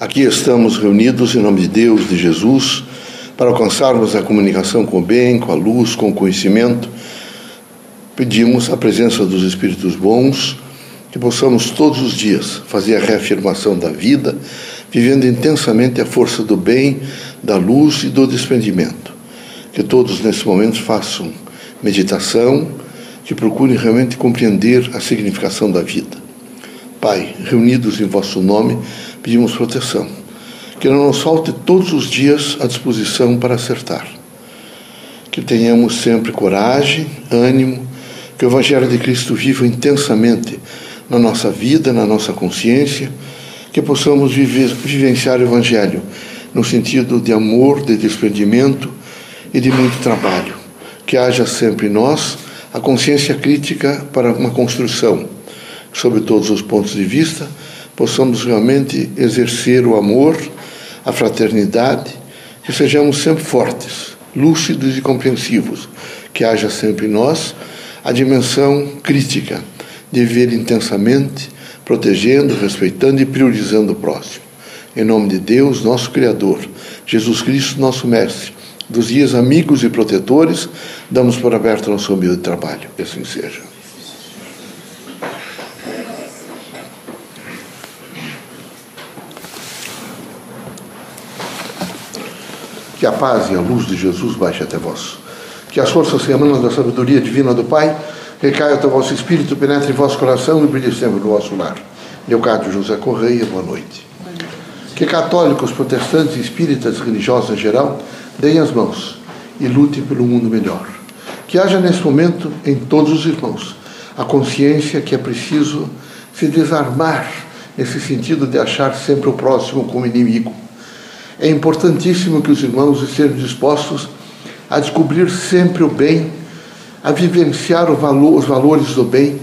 Aqui estamos reunidos em nome de Deus, de Jesus, para alcançarmos a comunicação com o bem, com a luz, com o conhecimento. Pedimos a presença dos Espíritos bons, que possamos todos os dias fazer a reafirmação da vida, vivendo intensamente a força do bem, da luz e do desprendimento. Que todos nesse momento façam meditação, que procurem realmente compreender a significação da vida. Pai, reunidos em vosso nome, pedimos proteção. Que não nos falte todos os dias a disposição para acertar. Que tenhamos sempre coragem, ânimo, que o Evangelho de Cristo viva intensamente na nossa vida, na nossa consciência, que possamos viver, vivenciar o Evangelho no sentido de amor, de desprendimento e de muito trabalho. Que haja sempre em nós a consciência crítica para uma construção, sob todos os pontos de vista, possamos realmente exercer o amor, a fraternidade, que sejamos sempre fortes, lúcidos e compreensivos, que haja sempre em nós a dimensão crítica de viver intensamente, protegendo, respeitando e priorizando o próximo. Em nome de Deus, nosso Criador, Jesus Cristo, nosso Mestre, dos dias amigos e protetores, damos por aberto nosso humilde trabalho. Que assim seja. Que a paz e a luz de Jesus baixe até vós. Que as forças que emanam da sabedoria divina do Pai recaiam até o vosso espírito, penetre em vosso coração e brilhe sempre no vosso lar. Leocádio José Correia, boa noite. Que católicos, protestantes, espíritas, religiosos em geral, deem as mãos e lutem pelo mundo melhor. Que haja nesse momento em todos os irmãos a consciência que é preciso se desarmar nesse sentido de achar sempre o próximo como inimigo é importantíssimo que os irmãos estejam dispostos a descobrir sempre o bem, a vivenciar valor, os valores do bem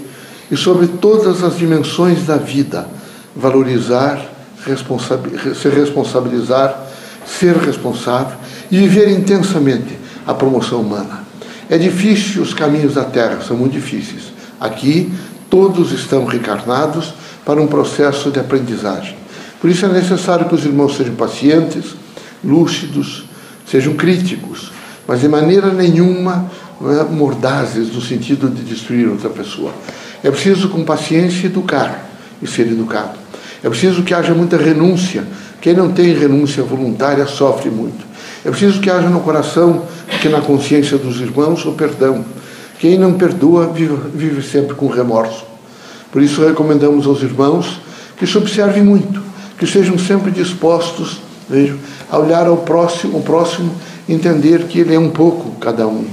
e sobre todas as dimensões da vida, valorizar, se responsabilizar, ser responsável e viver intensamente a promoção humana. É difícil, os caminhos da Terra são muito difíceis. Aqui, todos estão reencarnados para um processo de aprendizagem. Por isso é necessário que os irmãos sejam pacientes, lúcidos, sejam críticos, mas de maneira nenhuma é, mordazes no sentido de destruir outra pessoa. É preciso, com paciência, educar e ser educado. É preciso que haja muita renúncia. Quem não tem renúncia voluntária sofre muito. É preciso que haja no coração, que na consciência dos irmãos, o perdão. Quem não perdoa vive, vive sempre com remorso. Por isso recomendamos aos irmãos que se observem muito que sejam sempre dispostos vejo, a olhar ao próximo, o próximo, entender que ele é um pouco cada um.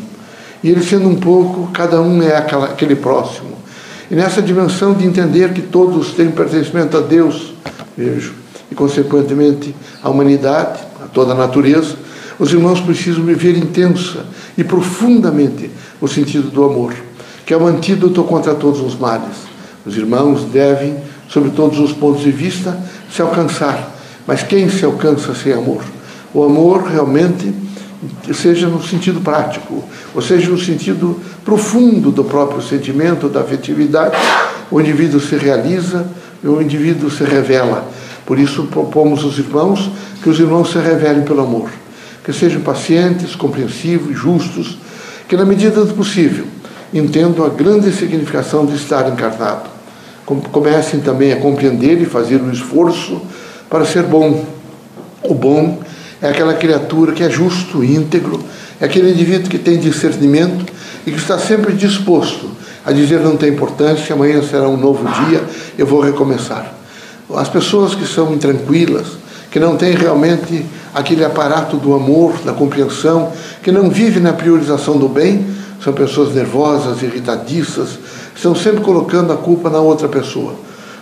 E ele sendo um pouco, cada um é aquela, aquele próximo. E nessa dimensão de entender que todos têm pertencimento a Deus, vejo, e consequentemente à humanidade, a toda a natureza, os irmãos precisam viver intensa e profundamente o sentido do amor, que é o antídoto contra todos os males. Os irmãos devem, sob todos os pontos de vista, se alcançar. Mas quem se alcança sem amor? O amor realmente seja no sentido prático, ou seja, no sentido profundo do próprio sentimento, da afetividade, o indivíduo se realiza, o indivíduo se revela. Por isso propomos aos irmãos que os irmãos se revelem pelo amor, que sejam pacientes, compreensivos, justos, que na medida do possível entendam a grande significação de estar encarnado comecem também a compreender e fazer um esforço para ser bom. O bom é aquela criatura que é justo, íntegro, é aquele indivíduo que tem discernimento e que está sempre disposto a dizer não tem importância, amanhã será um novo dia, eu vou recomeçar. As pessoas que são intranquilas, que não têm realmente aquele aparato do amor, da compreensão, que não vivem na priorização do bem, são pessoas nervosas, irritadiças, estão sempre colocando a culpa na outra pessoa.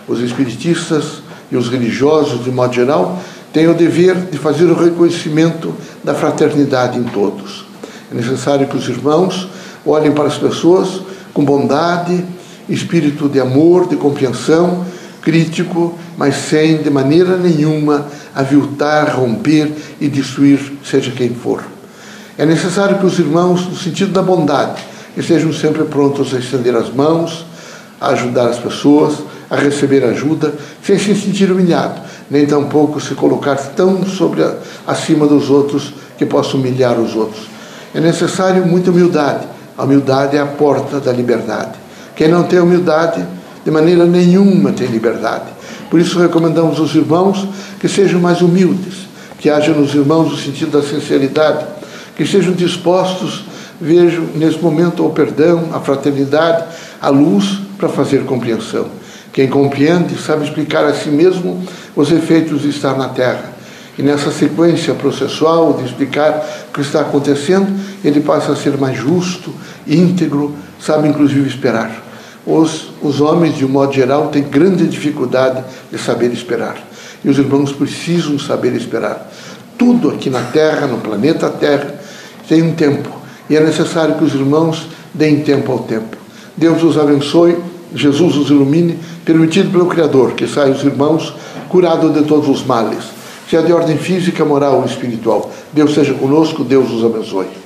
Os espiritistas e os religiosos, de modo geral, têm o dever de fazer o reconhecimento da fraternidade em todos. É necessário que os irmãos olhem para as pessoas com bondade, espírito de amor, de compreensão, crítico, mas sem de maneira nenhuma aviltar, romper e destruir, seja quem for. É necessário que os irmãos, no sentido da bondade, estejam sempre prontos a estender as mãos, a ajudar as pessoas, a receber ajuda, sem se sentir humilhado, nem tampouco se colocar tão sobre a, acima dos outros que possa humilhar os outros. É necessário muita humildade. A humildade é a porta da liberdade. Quem não tem humildade, de maneira nenhuma tem liberdade. Por isso recomendamos aos irmãos que sejam mais humildes, que haja nos irmãos o sentido da sinceridade, que sejam dispostos, vejo nesse momento o perdão, a fraternidade, a luz para fazer compreensão. Quem compreende sabe explicar a si mesmo os efeitos de estar na Terra. E nessa sequência processual de explicar o que está acontecendo, ele passa a ser mais justo, íntegro, sabe inclusive esperar. Os, os homens, de um modo geral, têm grande dificuldade de saber esperar. E os irmãos precisam saber esperar. Tudo aqui na Terra, no planeta Terra, tem um tempo. E é necessário que os irmãos deem tempo ao tempo. Deus os abençoe, Jesus os ilumine, permitido pelo Criador que saiam os irmãos curados de todos os males, seja de ordem física, moral ou espiritual. Deus seja conosco, Deus os abençoe.